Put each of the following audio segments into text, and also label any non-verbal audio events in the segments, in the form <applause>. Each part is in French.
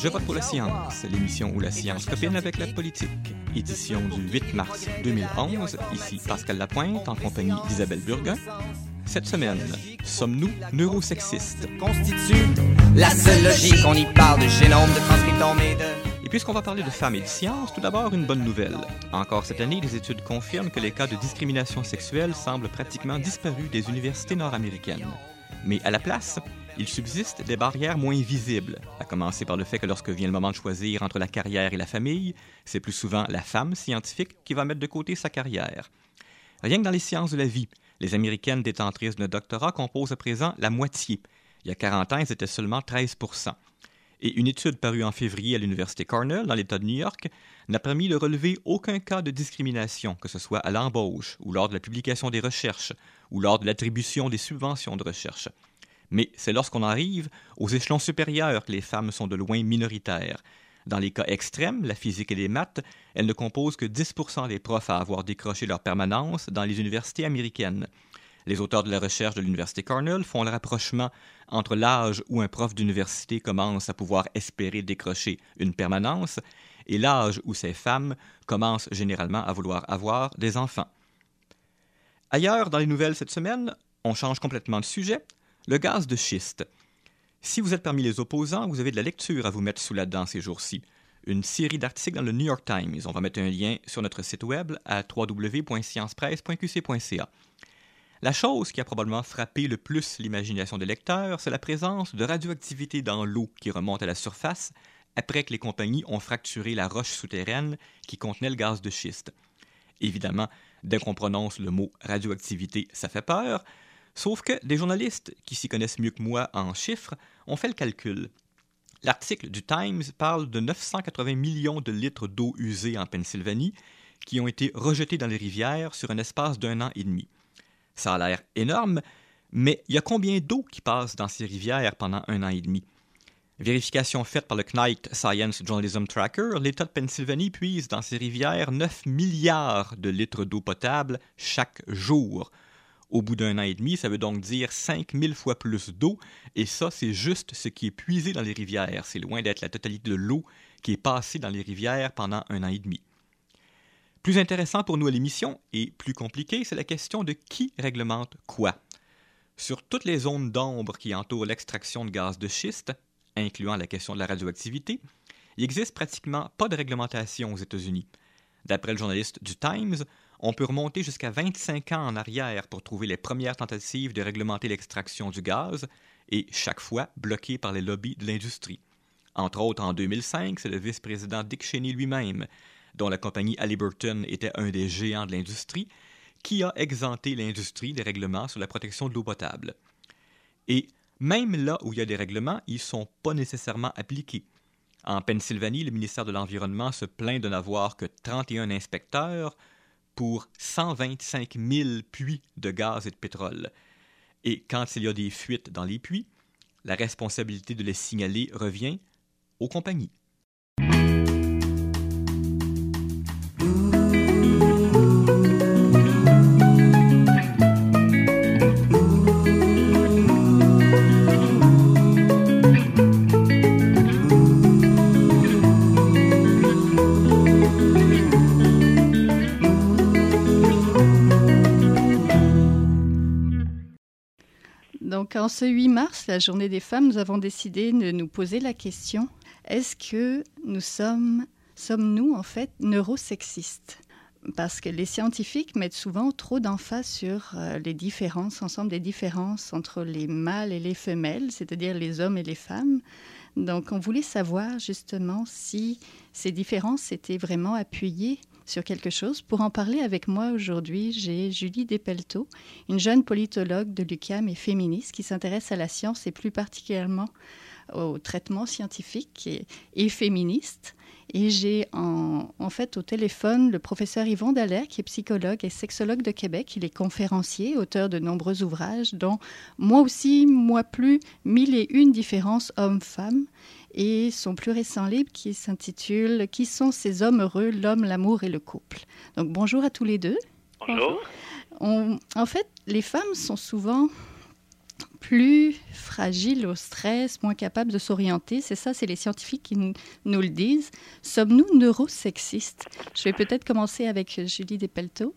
Je vote pour la science, l'émission où la science copine avec la politique. Édition du 8 mars 2011. Ici Pascal Lapointe en compagnie d'Isabelle Burguin. Cette semaine, sommes-nous neurosexistes? Constitue la seule logique, on y parle de génome, de transcriptome et de... Et puisqu'on va parler de femmes et de science, tout d'abord une bonne nouvelle. Encore cette année, les études confirment que les cas de discrimination sexuelle semblent pratiquement disparus des universités nord-américaines. Mais à la place, il subsiste des barrières moins visibles, à commencer par le fait que lorsque vient le moment de choisir entre la carrière et la famille, c'est plus souvent la femme scientifique qui va mettre de côté sa carrière. Rien que dans les sciences de la vie, les Américaines détentrices de doctorat composent à présent la moitié. Il y a 40 ans, elles seulement 13 et une étude parue en février à l'Université Cornell, dans l'État de New York, n'a permis de relever aucun cas de discrimination, que ce soit à l'embauche, ou lors de la publication des recherches, ou lors de l'attribution des subventions de recherche. Mais c'est lorsqu'on arrive aux échelons supérieurs que les femmes sont de loin minoritaires. Dans les cas extrêmes, la physique et les maths, elles ne composent que 10% des profs à avoir décroché leur permanence dans les universités américaines. Les auteurs de la recherche de l'Université Cornell font le rapprochement entre l'âge où un prof d'université commence à pouvoir espérer décrocher une permanence et l'âge où ces femmes commencent généralement à vouloir avoir des enfants. Ailleurs, dans les nouvelles cette semaine, on change complètement de sujet. Le gaz de schiste. Si vous êtes parmi les opposants, vous avez de la lecture à vous mettre sous la dent ces jours-ci. Une série d'articles dans le New York Times. On va mettre un lien sur notre site web à www.sciencepresse.qc.ca. La chose qui a probablement frappé le plus l'imagination des lecteurs, c'est la présence de radioactivité dans l'eau qui remonte à la surface après que les compagnies ont fracturé la roche souterraine qui contenait le gaz de schiste. Évidemment, dès qu'on prononce le mot radioactivité, ça fait peur, sauf que des journalistes qui s'y connaissent mieux que moi en chiffres ont fait le calcul. L'article du Times parle de 980 millions de litres d'eau usée en Pennsylvanie qui ont été rejetés dans les rivières sur un espace d'un an et demi. Ça a l'air énorme, mais il y a combien d'eau qui passe dans ces rivières pendant un an et demi? Vérification faite par le Knight Science Journalism Tracker, l'État de Pennsylvanie puise dans ces rivières 9 milliards de litres d'eau potable chaque jour. Au bout d'un an et demi, ça veut donc dire 5000 fois plus d'eau, et ça, c'est juste ce qui est puisé dans les rivières. C'est loin d'être la totalité de l'eau qui est passée dans les rivières pendant un an et demi. Plus intéressant pour nous à l'émission et plus compliqué, c'est la question de qui réglemente quoi. Sur toutes les zones d'ombre qui entourent l'extraction de gaz de schiste, incluant la question de la radioactivité, il n'existe pratiquement pas de réglementation aux États-Unis. D'après le journaliste du Times, on peut remonter jusqu'à 25 ans en arrière pour trouver les premières tentatives de réglementer l'extraction du gaz, et chaque fois bloquées par les lobbies de l'industrie. Entre autres, en 2005, c'est le vice-président Dick Cheney lui-même dont la compagnie Halliburton était un des géants de l'industrie, qui a exempté l'industrie des règlements sur la protection de l'eau potable. Et même là où il y a des règlements, ils ne sont pas nécessairement appliqués. En Pennsylvanie, le ministère de l'Environnement se plaint de n'avoir que 31 inspecteurs pour 125 000 puits de gaz et de pétrole. Et quand il y a des fuites dans les puits, la responsabilité de les signaler revient aux compagnies. En ce 8 mars, la journée des femmes, nous avons décidé de nous poser la question est-ce que nous sommes, sommes-nous en fait neurosexistes? Parce que les scientifiques mettent souvent trop d'emphase sur euh, les différences, ensemble des différences entre les mâles et les femelles, c'est-à-dire les hommes et les femmes. Donc on voulait savoir justement si ces différences étaient vraiment appuyées sur quelque chose. Pour en parler avec moi aujourd'hui, j'ai Julie Despelteau, une jeune politologue de l'UQAM et féministe qui s'intéresse à la science et plus particulièrement au traitement scientifique et, féministe. Et j'ai en, en, fait au téléphone le professeur Yvon Dallaire, qui est psychologue et sexologue de Québec. Il est conférencier, auteur de nombreux ouvrages, dont Moi aussi, moi plus, Mille et une différences hommes-femmes et son plus récent livre qui s'intitule Qui sont ces hommes heureux, l'homme, l'amour et le couple. Donc bonjour à tous les deux. Bonjour. en fait, les femmes sont souvent plus fragiles au stress, moins capables de s'orienter. C'est ça, c'est les scientifiques qui nous le disent. Sommes-nous neurosexistes? Je vais peut-être commencer avec Julie Despelteaux.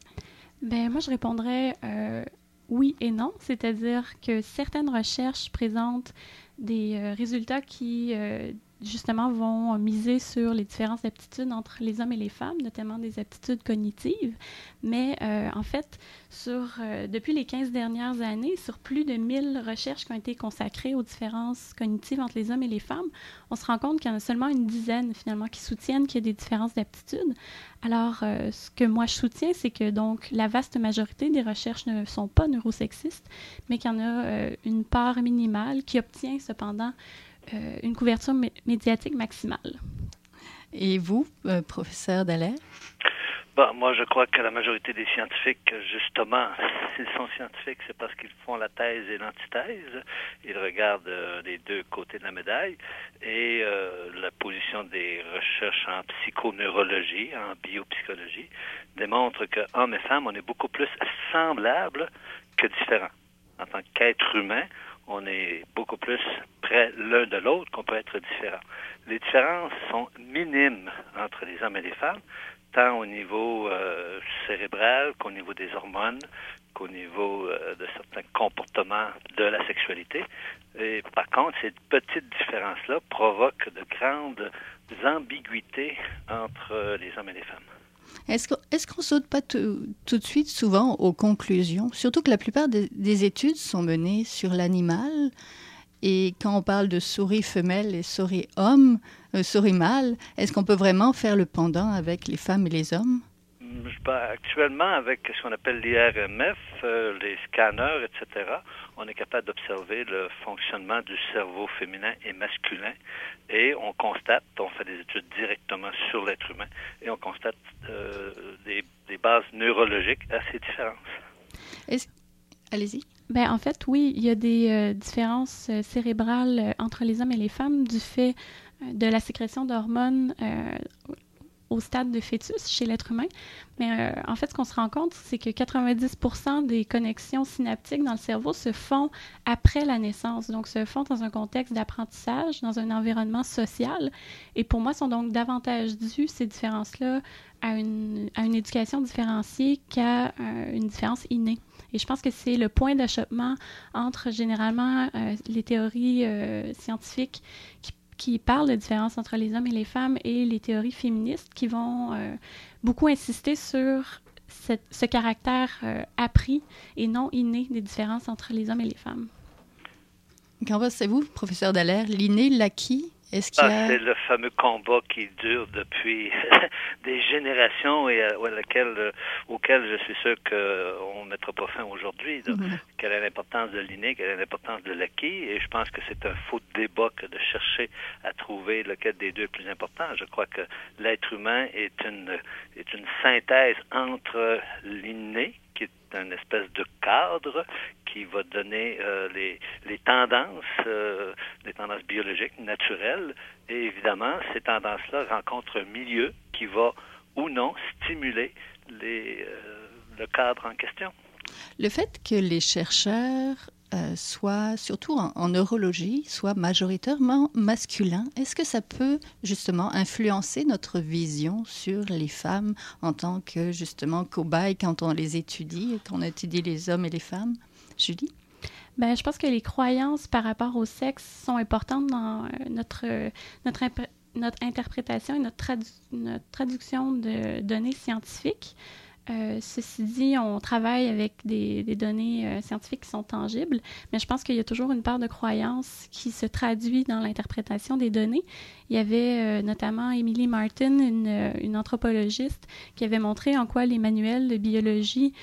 Ben, moi, je répondrais euh, oui et non. C'est-à-dire que certaines recherches présentent des euh, résultats qui euh, justement, vont miser sur les différences d'aptitudes entre les hommes et les femmes, notamment des aptitudes cognitives. Mais euh, en fait, euh, depuis les 15 dernières années, sur plus de 1000 recherches qui ont été consacrées aux différences cognitives entre les hommes et les femmes, on se rend compte qu'il y en a seulement une dizaine, finalement, qui soutiennent qu'il y a des différences d'aptitudes. Alors, euh, ce que moi je soutiens, c'est que donc la vaste majorité des recherches ne sont pas neurosexistes, mais qu'il y en a une part minimale qui obtient cependant euh, une couverture médiatique maximale. Et vous, euh, professeur Dallaire? Bon, moi, je crois que la majorité des scientifiques, justement, <laughs> s'ils sont scientifiques, c'est parce qu'ils font la thèse et l'antithèse. Ils regardent euh, les deux côtés de la médaille. Et la position des recherches en psychoneurologie, en biopsychologie, démontre que hommes et femmes, on est beaucoup plus semblables que différents. En tant qu'être humain, on est beaucoup plus près l'un de l'autre qu'on peut être différent. Les différences sont minimes entre les hommes et les femmes, tant au niveau euh, cérébral qu'au niveau des hormones, qu'au niveau euh, de certains comportements de la sexualité. Et par contre, ces petites différences-là provoquent de grandes ambiguïtés entre les hommes et les femmes. Est-ce qu'on est saute pas tout de suite souvent aux conclusions? Surtout que la plupart des, études sont menées sur l'animal. Et quand on parle de souris femelles et souris hommes, euh, souris mâles, est-ce qu'on peut vraiment faire le pendant avec les femmes et les hommes? Actuellement, avec ce qu'on appelle l'IRMF, euh, les scanners, etc., on est capable d'observer le fonctionnement du cerveau féminin et masculin et on constate, on fait des études directement sur l'être humain et on constate euh, des, bases neurologiques assez différentes. Allez-y. Ben, en fait, oui, il y a des euh, différences cérébrales entre les hommes et les femmes du fait de la sécrétion d'hormones au stade de fœtus chez l'être humain. Mais euh, en fait, ce qu'on se rend compte, c'est que 90% des connexions synaptiques dans le cerveau se font après la naissance, donc se font dans un contexte d'apprentissage, dans un environnement social. Et pour moi, sont donc davantage dues, ces différences-là, à une, à une éducation différenciée qu'à euh, une différence innée. Et je pense que c'est le point d'achoppement entre généralement euh, les théories scientifiques qui qui parlent de différence entre les hommes et les femmes et les théories féministes qui vont euh, beaucoup insister sur ce caractère euh, appris et non inné des différences entre les hommes et les femmes. Qu'en pensez-vous, professeur Dallaire, l'inné, l'acquis ah, c'est le fameux combat qui dure depuis <laughs> des générations et à, euh, auquel je suis sûr qu'on ne mettra pas fin aujourd'hui. Mhm. Quelle est l'importance de l'inné, quelle est l'importance de l'acquis? Et je pense que c'est un faux débat que de chercher à trouver lequel des deux est plus important. Je crois que l'être humain est une, est une synthèse entre l'inné, qui est une espèce de cadre qui va donner euh, les, tendances, euh, les tendances biologiques, naturelles. Et évidemment, ces tendances-là rencontrent un milieu qui va ou non stimuler euh, le cadre en question. Le fait que les chercheurs euh, soit, surtout en, neurologie, soit majoritairement masculin. Est-ce que ça peut justement influencer notre vision sur les femmes en tant que justement cobaye quand on les étudie, quand on étudie les hommes et les femmes? Julie? Ben, je pense que les croyances par rapport au sexe sont importantes dans euh, notre, notre, notre interprétation et notre traduction de données scientifiques. Euh, ceci dit, on travaille avec des, données euh, scientifiques qui sont tangibles, mais je pense qu'il y a toujours une part de croyance qui se traduit dans l'interprétation des données. Il y avait euh, notamment Emily Martin, une, une, anthropologiste, qui avait montré en quoi les manuels de biologie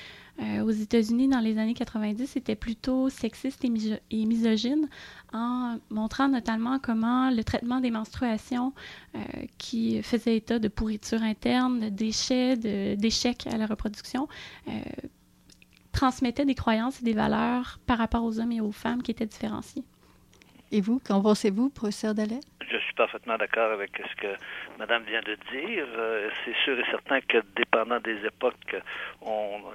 euh, aux États-Unis dans les années 90 était plutôt sexiste et, misogyne, en montrant notamment comment le traitement des menstruations euh, qui faisait état de pourriture interne, de déchets, d'échecs à la reproduction, euh, transmettait des croyances et des valeurs par rapport aux hommes et aux femmes qui étaient différenciées. Et vous, qu'en pensez-vous, professeur Dallaire? Je suis parfaitement d'accord avec ce que Madame vient de dire. Euh, c'est sûr et certain que, dépendant des époques,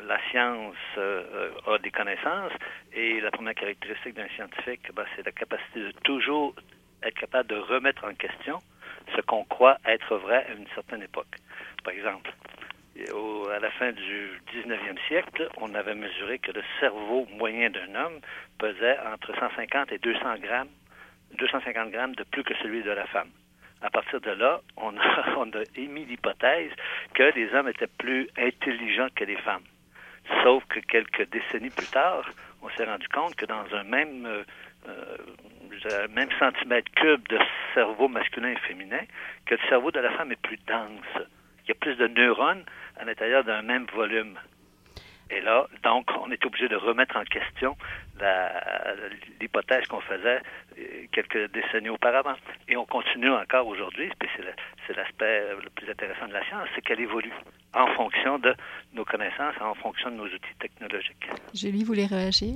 la science euh, a des connaissances et la première caractéristique d'un scientifique, ben, c'est la capacité de toujours être capable de remettre en question ce qu'on croit être vrai à une certaine époque. Par exemple, au, à la fin du 19e siècle, on avait mesuré que le cerveau moyen d'un homme pesait entre 150 et 200 grammes, 250 grammes de plus que celui de la femme. À partir de là, <laughs> on a, émis l'hypothèse que les hommes étaient plus intelligents que les femmes. Sauf que quelques décennies plus tard, on s'est rendu compte que dans un même, euh, euh, même centimètre cube de cerveau masculin et féminin, que le cerveau de la femme est plus dense. Il y a plus de neurones à l'intérieur d'un même volume. Et là, donc, on est obligé de remettre en question l'hypothèse qu'on faisait euh, quelques décennies auparavant. Et on continue encore aujourd'hui, puis c'est l'aspect le, plus intéressant de la science, c'est qu'elle évolue en fonction de nos connaissances, en fonction de nos outils technologiques. Julie, vous voulez réagir?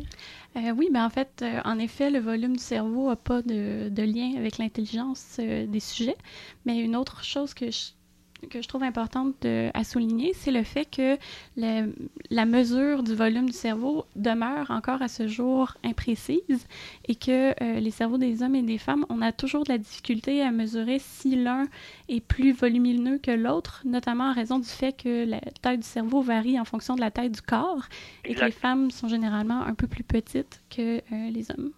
Euh, oui, mais en fait, euh, en effet, le volume du cerveau n'a pas de, de, lien avec l'intelligence euh, des sujets. Mais une autre chose que je que je trouve importante de, à souligner, c'est le fait que le, la mesure du volume du cerveau demeure encore à ce jour imprécise et que euh, les cerveaux des hommes et des femmes, on a toujours de la difficulté à mesurer si l'un est plus volumineux que l'autre, notamment en raison du fait que la taille du cerveau varie en fonction de la taille du corps et exact. que les femmes sont généralement un peu plus petites que euh, les hommes.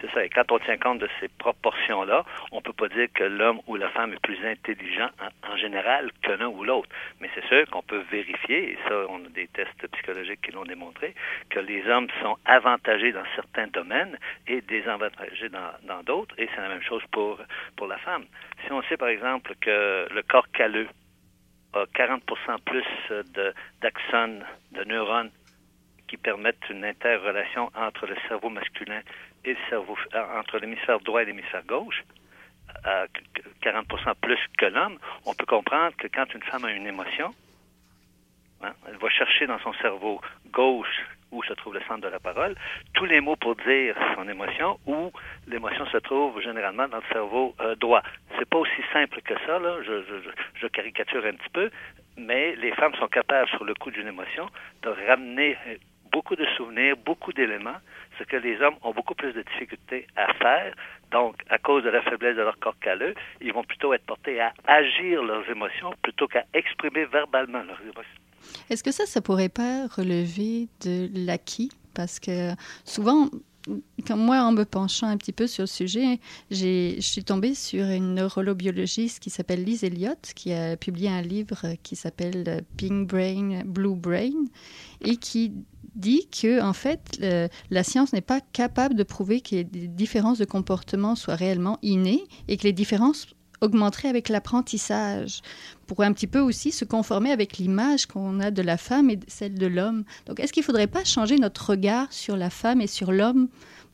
C'est ça. Et quand on tient compte de ces proportions-là, on ne peut pas dire que l'homme ou la femme est plus intelligent en, général que l'un ou l'autre. Mais c'est sûr qu'on peut vérifier, et ça, on a des tests psychologiques qui l'ont démontré, que les hommes sont avantagés dans certains domaines et désavantagés dans d'autres. Et c'est la même chose pour, pour la femme. Si on sait, par exemple, que le corps calleux a 40% plus d'axones, de, de neurones qui permettent une interrelation entre le cerveau masculin cerveau entre l'hémisphère droit et l'hémisphère gauche, à 40 plus que l'homme, on peut comprendre que quand une femme a une émotion, hein, elle va chercher dans son cerveau gauche où se trouve le centre de la parole, tous les mots pour dire son émotion, où l'émotion se trouve généralement dans le cerveau euh, droit. C'est pas aussi simple que ça, je, caricature un petit peu, mais les femmes sont capables, sur le coup d'une émotion, de ramener beaucoup de souvenirs, beaucoup d'éléments, ce que les hommes ont beaucoup plus de difficultés à faire. Donc, à cause de la faiblesse de leur corps calleux, ils vont plutôt être portés à agir leurs émotions plutôt qu'à exprimer verbalement leurs émotions. Est-ce que ça, ça pourrait pas relever de l'acquis? Parce que souvent, quand moi, en me penchant un petit peu sur le sujet, je suis tombée sur une neurolobiologiste qui s'appelle Liz Elliott, qui a publié un livre qui s'appelle Pink Brain, Blue Brain, et qui dit que en fait la science n'est pas capable de prouver que des différences de comportement soient réellement innées et que les différences augmenteraient avec l'apprentissage pour un petit peu aussi se conformer avec l'image qu'on a de la femme et celle de l'homme. Donc est-ce qu'il ne faudrait pas changer notre regard sur la femme et sur l'homme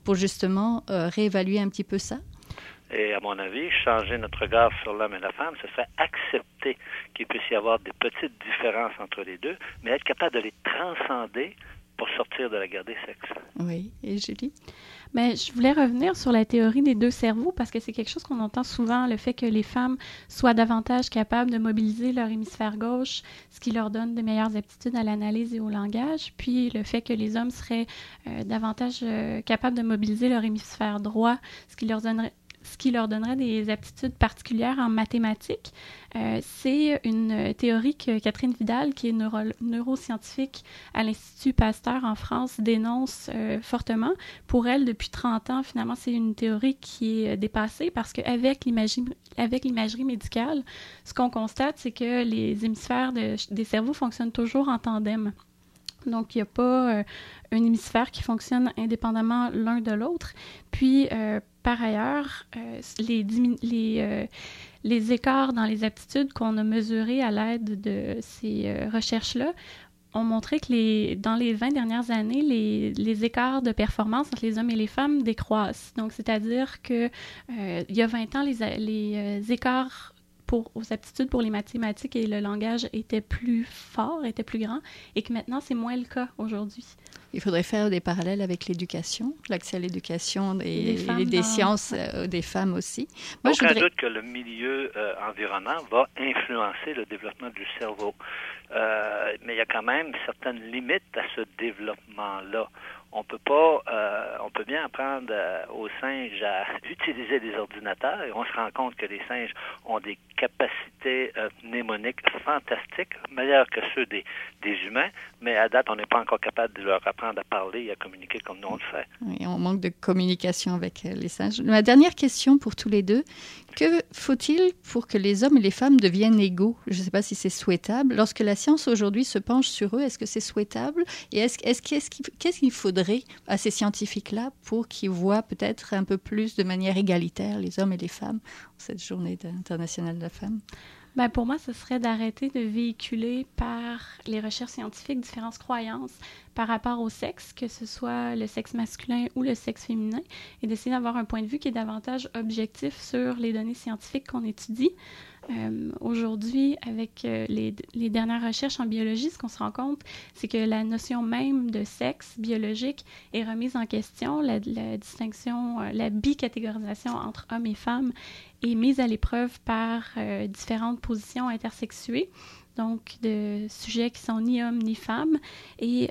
pour justement euh, réévaluer un petit peu ça? Et à mon avis, changer notre regard sur l'homme et la femme, ce serait accepter qu'il puisse y avoir des petites différences entre les deux, mais être capable de les transcender pour sortir de la guerre des sexes. Oui, et Julie? Mais je voulais revenir sur la théorie des deux cerveaux parce que c'est quelque chose qu'on entend souvent, le fait que les femmes soient davantage capables de mobiliser leur hémisphère gauche, ce qui leur donne de meilleures aptitudes à l'analyse et au langage, puis le fait que les hommes seraient euh, davantage euh, capables de mobiliser leur hémisphère droit, ce qui leur donnerait ce qui leur donnerait des aptitudes particulières en mathématiques. Euh, c'est une théorie que Catherine Vidal, qui est neuro neuroscientifique à l'Institut Pasteur en France, dénonce euh, fortement. Pour elle, depuis 30 ans, finalement, c'est une théorie qui est dépassée parce qu'avec l'imagerie médicale, ce qu'on constate, c'est que les hémisphères de, des cerveaux fonctionnent toujours en tandem. Donc, il n'y a pas euh, un hémisphère qui fonctionne indépendamment l'un de l'autre. Puis, euh, par ailleurs, euh, euh, les, écarts dans les aptitudes qu'on a mesurés à l'aide de ces euh, recherches-là ont montré que dans les 20 dernières années, les, les, écarts de performance entre les hommes et les femmes décroissent. Donc, c'est-à-dire que il y a 20 ans, les écarts pour, aux aptitudes pour les mathématiques et le langage étaient plus forts, étaient plus grands, et que maintenant, c'est moins le cas aujourd'hui. Il faudrait faire des parallèles avec l'éducation, l'accès à l'éducation et Des des, sciences euh, des femmes aussi. Moi, je Aucun voudrais- doute que le milieu euh, environnant va influencer le développement du cerveau. Euh, mais il y a quand même certaines limites à ce développement-là. On peut pas, euh, on peut bien apprendre euh, aux singes à <laughs> utiliser des ordinateurs et on se rend compte que les singes ont des capacités euh, mnémoniques fantastiques, meilleures que ceux des, humains, mais à date, on n'est pas encore capable de leur apprendre à parler et à communiquer comme nous on le fait. Oui, on manque de communication avec les singes. Ma dernière question pour tous les deux. Que faut-il pour que les hommes et les femmes deviennent égaux? Je ne sais pas si c'est souhaitable. Lorsque la science aujourd'hui se penche sur eux, est-ce que c'est souhaitable? Et est-ce est qu'est-ce qu'il qu'est-ce qu'il faudrait à ces scientifiques-là pour qu'ils voient peut-être un peu plus de manière égalitaire les hommes et les femmes cette journée internationale de la femme? Ben, pour moi, ce serait d'arrêter de véhiculer par les recherches scientifiques différentes croyances par rapport au sexe, que ce soit le sexe masculin ou le sexe féminin, et d'essayer d'avoir un point de vue qui est davantage objectif sur les données scientifiques qu'on étudie. Euh, Aujourd'hui, avec euh, les, dernières recherches en biologie, ce qu'on se rend compte, c'est que la notion même de sexe biologique est remise en question. La, distinction, euh, la bicatégorisation entre hommes et femmes est mise à l'épreuve par différentes positions intersexuées, donc de sujets qui sont ni hommes ni femmes. Et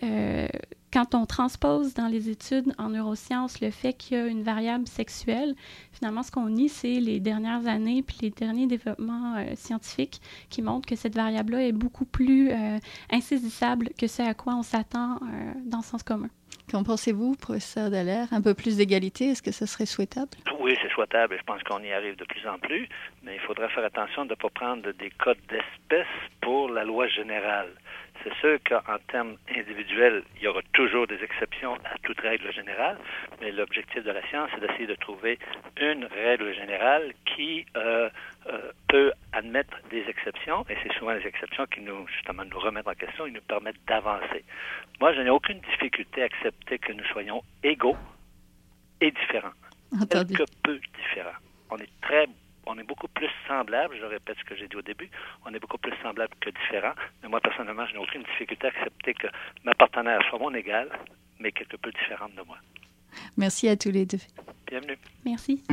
quand on transpose dans les études en neurosciences le fait qu'il y a une variable sexuelle, finalement, ce qu'on nie, c'est les dernières années puis les derniers développements euh, scientifiques qui montrent que cette variable-là est beaucoup plus euh, insaisissable que ce à quoi on s'attend euh, dans le sens commun. Qu'en pensez-vous, professeur Dallaire? Un peu plus d'égalité, est-ce que ce serait souhaitable? Oui, c'est souhaitable et je pense qu'on y arrive de plus en plus, mais il faudra faire attention de ne pas prendre des codes d'espèce pour la loi générale. C'est sûr qu'en termes individuels, il y aura toujours des exceptions à toute règle générale, mais l'objectif de la science, c'est d'essayer de trouver une règle générale qui euh, euh, peut admettre des exceptions, et c'est souvent les exceptions qui nous, justement, nous remettent en question et nous permettent d'avancer. Moi, je n'ai aucune difficulté à accepter que nous soyons égaux et différents Entendu. quelque peu différents. On est très on est beaucoup plus semblables, je répète ce que j'ai dit au début, on est beaucoup plus semblables que différents, mais moi personnellement, je n'ai aucune difficulté à accepter que ma partenaire soit mon égale, mais quelque peu différente de moi. Merci à tous les deux. Bienvenue. Merci.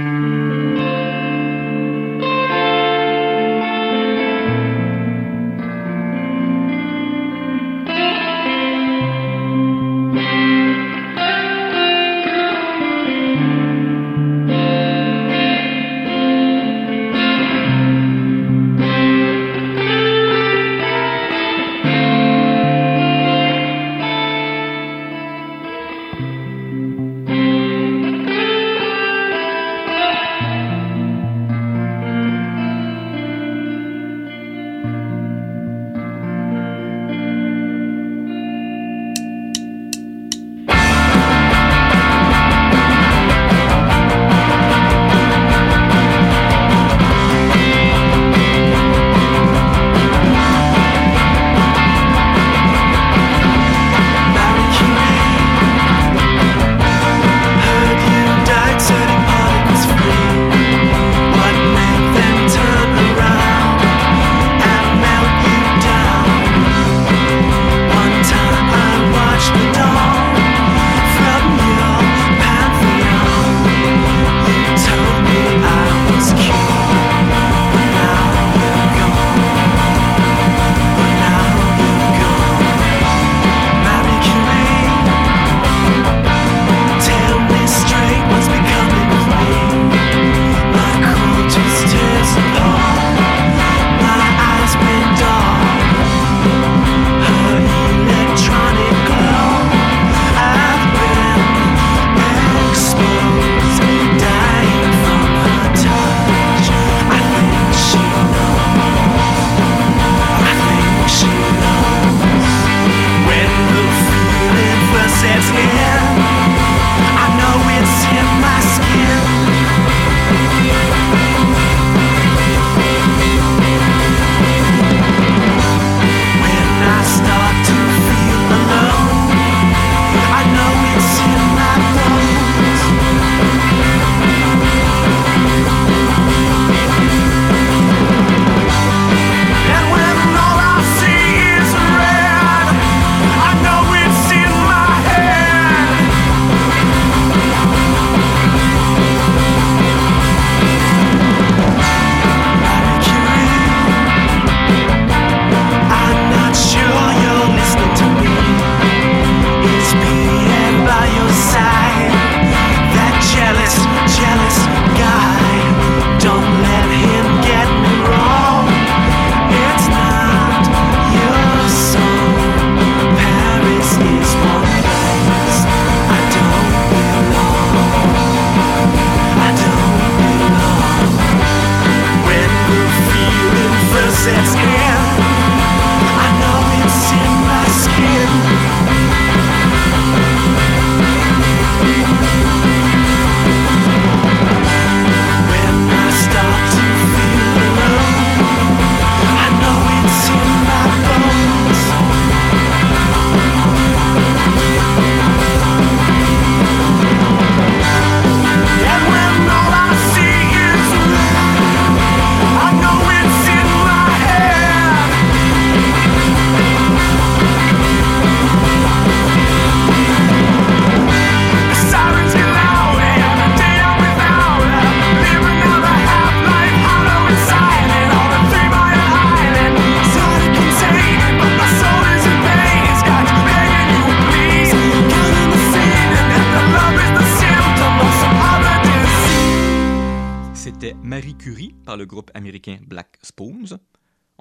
Groupe américain Black Spoons.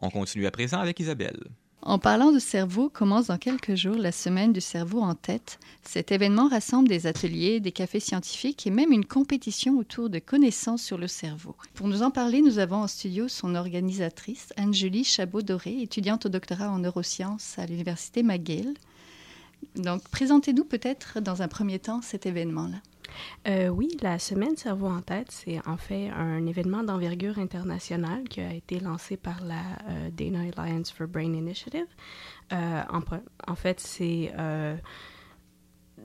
On continue à présent avec Isabelle. En parlant de cerveau, commence dans quelques jours la semaine du cerveau en tête? Cet événement rassemble des ateliers, des cafés scientifiques et même une compétition autour de connaissances sur le cerveau. Pour nous en parler, nous avons en studio son organisatrice, Anne-Julie Chabot-Doré, étudiante au doctorat en neurosciences à l'Université McGill. Donc, présentez-nous peut-être dans un premier temps cet événement-là. Euh, oui, la semaine Cerveau en tête, c'est en fait un événement d'envergure internationale qui a été lancé par la euh, Dana Alliance for Brain Initiative. Euh, en, en, fait, c'est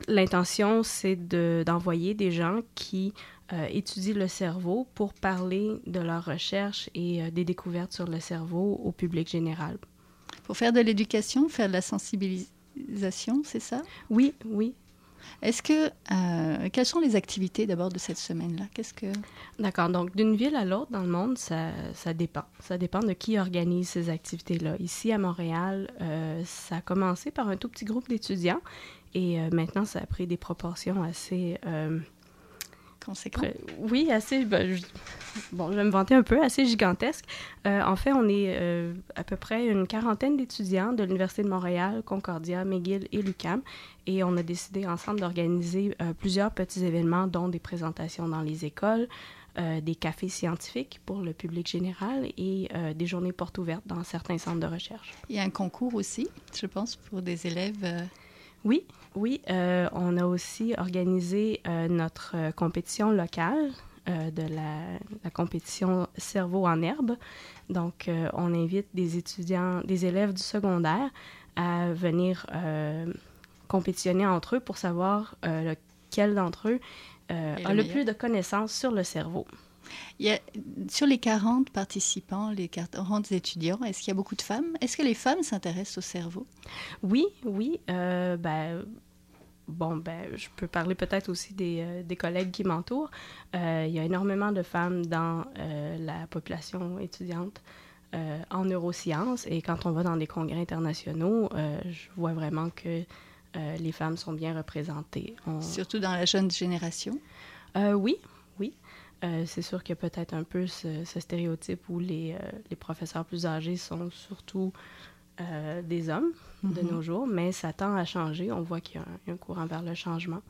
l'intention, c'est d'envoyer des gens qui étudient le cerveau pour parler de leurs recherches et des découvertes sur le cerveau au public général. Pour faire de l'éducation, faire de la sensibilisation, c'est ça? Oui, oui, est-ce que euh, quelles sont les activités d'abord de cette semaine-là? Qu'est-ce que D'accord. Donc d'une ville à l'autre dans le monde, ça, ça, dépend. Ça dépend de qui organise ces activités-là. Ici à Montréal, euh, ça a commencé par un tout petit groupe d'étudiants et euh, maintenant ça a pris des proportions assez conséquent. Oui, assez. Ben, je, bon, je vais me vanter un peu, assez gigantesque. Euh, en fait, on est euh, à peu près une quarantaine d'étudiants de l'Université de Montréal, Concordia, McGill et l'UQAM. Et on a décidé ensemble d'organiser euh, plusieurs petits événements, dont des présentations dans les écoles, des cafés scientifiques pour le public général et des journées portes ouvertes dans certains centres de recherche. Il y a un concours aussi, je pense, pour des élèves. Oui, oui, euh, on a aussi organisé euh, notre euh, compétition locale de la, compétition Cerveau en herbe. Donc, on invite des étudiants, des élèves du secondaire à venir compétitionner entre eux pour savoir lequel d'entre eux a le plus de connaissances sur le cerveau. Il y a, sur les 40 participants, les 40 étudiants, est-ce qu'il y a beaucoup de femmes? Est-ce que les femmes s'intéressent au cerveau? Oui, oui. Euh, ben, bon, ben, je peux parler peut-être aussi des, euh, des, collègues qui m'entourent. Euh, il y a énormément de femmes dans la population étudiante en neurosciences et quand on va dans des congrès internationaux, je vois vraiment que les femmes sont bien représentées. Surtout dans la jeune génération? Oui, oui. Euh, c'est sûr qu'il y a peut-être un peu ce, stéréotype où les, euh, les, professeurs plus âgés sont surtout euh, des hommes de mhm. nos jours, mais ça tend à changer. On voit qu'il y a un, courant vers le changement.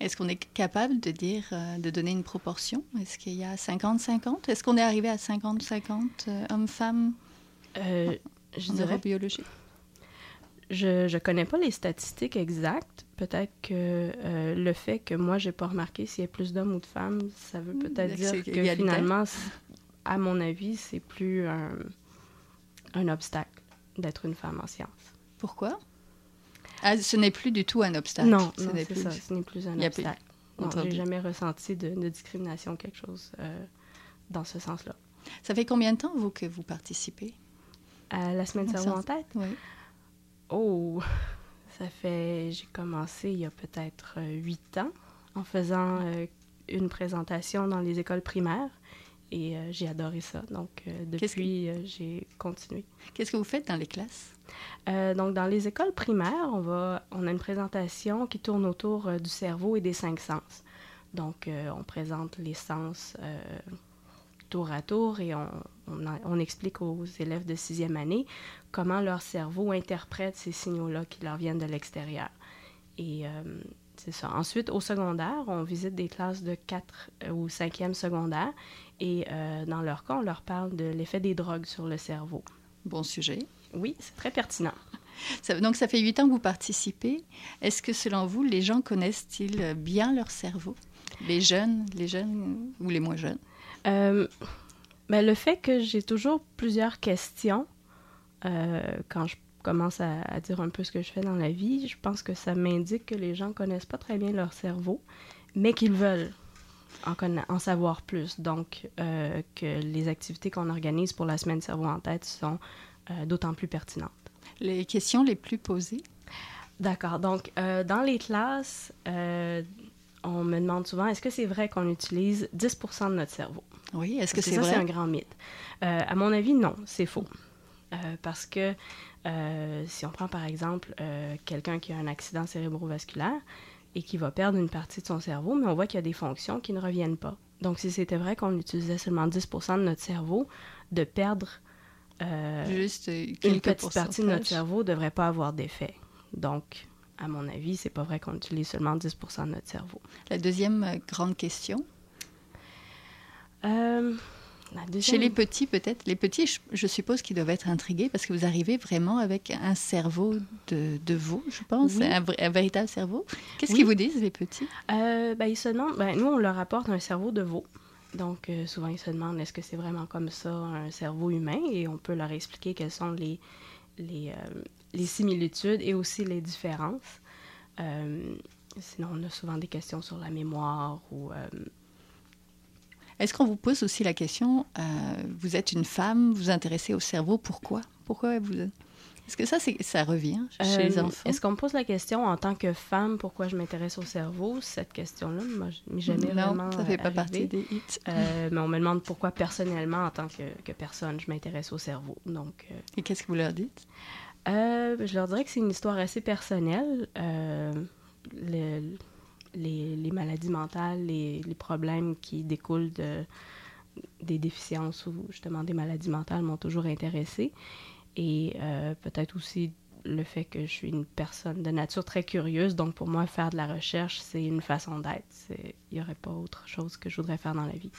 Est-ce qu'on est capable de dire, de donner une proportion? Est-ce qu'il y a 50-50? Est-ce qu'on est arrivé à 50-50 hommes-femmes euh, en neurobiologie? Je ne connais pas les statistiques exactes. Peut-être que euh, le fait que moi, j'ai pas remarqué s'il y a plus d'hommes ou de femmes, ça veut hmm, peut-être dire que finalement, à mon avis, c'est plus un, un obstacle d'être une femme en sciences. Pourquoi? Ah, ce n'est plus du tout un obstacle. Non, ce n'est plus... ça, ce n'est plus un obstacle. Je n'ai jamais ressenti de, de, discrimination, quelque chose euh, dans ce sens-là. Ça fait combien de temps, vous, que vous participez? À la semaine cerveau en tête? Oui. Oh, <laughs> ça fait. J'ai commencé il y a peut-être euh, huit ans en faisant euh, une présentation dans les écoles primaires et euh, j'ai adoré ça. Donc, depuis, j'ai continué. Qu'est-ce que vous faites dans les classes? donc, dans les écoles primaires, on, va, on a une présentation qui tourne autour du cerveau et des cinq sens. Donc, on présente les sens tour à tour et on, on, explique aux élèves de sixième année comment leur cerveau interprète ces signaux-là qui leur viennent de l'extérieur. Et euh, c'est ça. Ensuite, au secondaire, on visite des classes de 4 euh, ou 5e secondaire et euh, dans leur cas, on leur parle de l'effet des drogues sur le cerveau. Bon sujet. Oui, c'est très pertinent. <laughs> donc, ça fait huit ans que vous participez. Est-ce que, selon vous, les gens connaissent-ils bien leur cerveau? Les jeunes, les jeunes ou les moins jeunes? Euh, mais le fait que j'ai toujours plusieurs questions euh, quand je commence à, dire un peu ce que je fais dans la vie, je pense que ça m'indique que les gens connaissent pas très bien leur cerveau, mais qu'ils veulent en, en, savoir plus. Donc, euh, que les activités qu'on organise pour la semaine cerveau en tête sont d'autant plus pertinentes. Les questions les plus posées? D'accord. Donc, dans les classes, on me demande souvent, est-ce que c'est vrai qu'on utilise 10% de notre cerveau? Oui, est-ce que c'est vrai? c'est un grand mythe. Euh, à mon avis, non, c'est faux. Euh, parce que euh, si on prend par exemple quelqu'un qui a un accident cérébrovasculaire et qui va perdre une partie de son cerveau, mais on voit qu'il y a des fonctions qui ne reviennent pas. Donc, si c'était vrai qu'on utilisait seulement 10% de notre cerveau, de perdre Juste une quelques petite partie de notre cerveau ne devrait pas avoir d'effet. Donc, à mon avis, c'est pas vrai qu'on utilise seulement 10% de notre cerveau. La deuxième grande question. Euh, Chez les petits, peut-être. Les petits, je, je suppose qu'ils doivent être intrigués parce que vous arrivez vraiment avec un cerveau de, de veau, je pense, Oui. un, véritable cerveau. Qu'est-ce Oui. qu'ils vous disent, les petits? Euh, ben, ils se demandent, ben, nous, on leur apporte un cerveau de veau. Donc, euh, souvent, ils se demandent est-ce que c'est vraiment comme ça un cerveau humain? Et on peut leur expliquer quelles sont les, les, les similitudes et aussi les différences. Sinon, on a souvent des questions sur la mémoire ou. Est-ce qu'on vous pose aussi la question euh, vous êtes une femme, vous vous intéressez au cerveau, pourquoi? Pourquoi vous Est-ce que ça, ça revient chez les euh, enfants Est-ce qu'on me pose la question en tant que femme pourquoi je m'intéresse au cerveau? Cette question-là, moi, je m'y jamais Non, vraiment. ça fait pas partie des hits. Euh, <laughs> mais on me demande pourquoi personnellement, en tant que, que personne, je m'intéresse au cerveau. Donc, euh, Et qu'est-ce que vous leur dites? Je leur dirais que c'est une histoire assez personnelle. Le- les, maladies mentales, les, les problèmes qui découlent de, des déficiences ou justement des maladies mentales m'ont toujours intéressée. Et euh, peut-être aussi le fait que je suis une personne de nature très curieuse. Donc pour moi, faire de la recherche, c'est une façon d'être. Il n'y aurait pas autre chose que je voudrais faire dans la vie.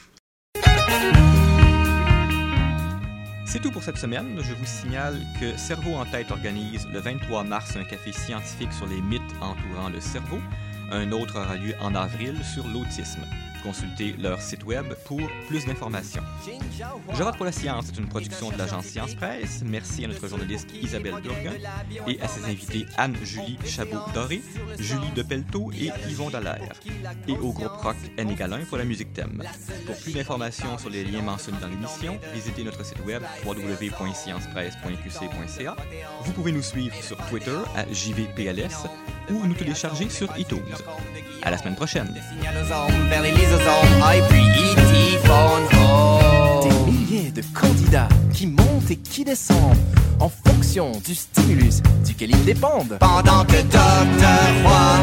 C'est tout pour cette semaine. Je vous signale que Cerveau en tête organise le 23 mars un café scientifique sur les mythes entourant le cerveau. Un autre aura lieu en avril sur l'autisme. Consultez leur site web pour plus d'informations. Je pour la science est une production de l'agence Science Presse. Merci à notre journaliste Isabelle Durguin et à ses invités Anne-Julie Chabot-Doré, Julie Depelto et Yvon Dallaire. Et au groupe rock N égale 1 pour la musique thème. Pour plus d'informations sur les liens mentionnés dans l'émission, visitez notre site web www.sciencepresse.qc.ca. Vous pouvez nous suivre sur Twitter à JVPLS ou nous télécharger sur iTunes. À la semaine prochaine. Signalosomes vers les lysosomes, I puis E.T. phone Des milliers de candidats qui montent et qui descendent en fonction du stimulus duquel ils dépendent. Pendant que Docteur Roy,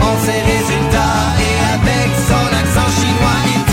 on ses résultats et avec son accent chinois, il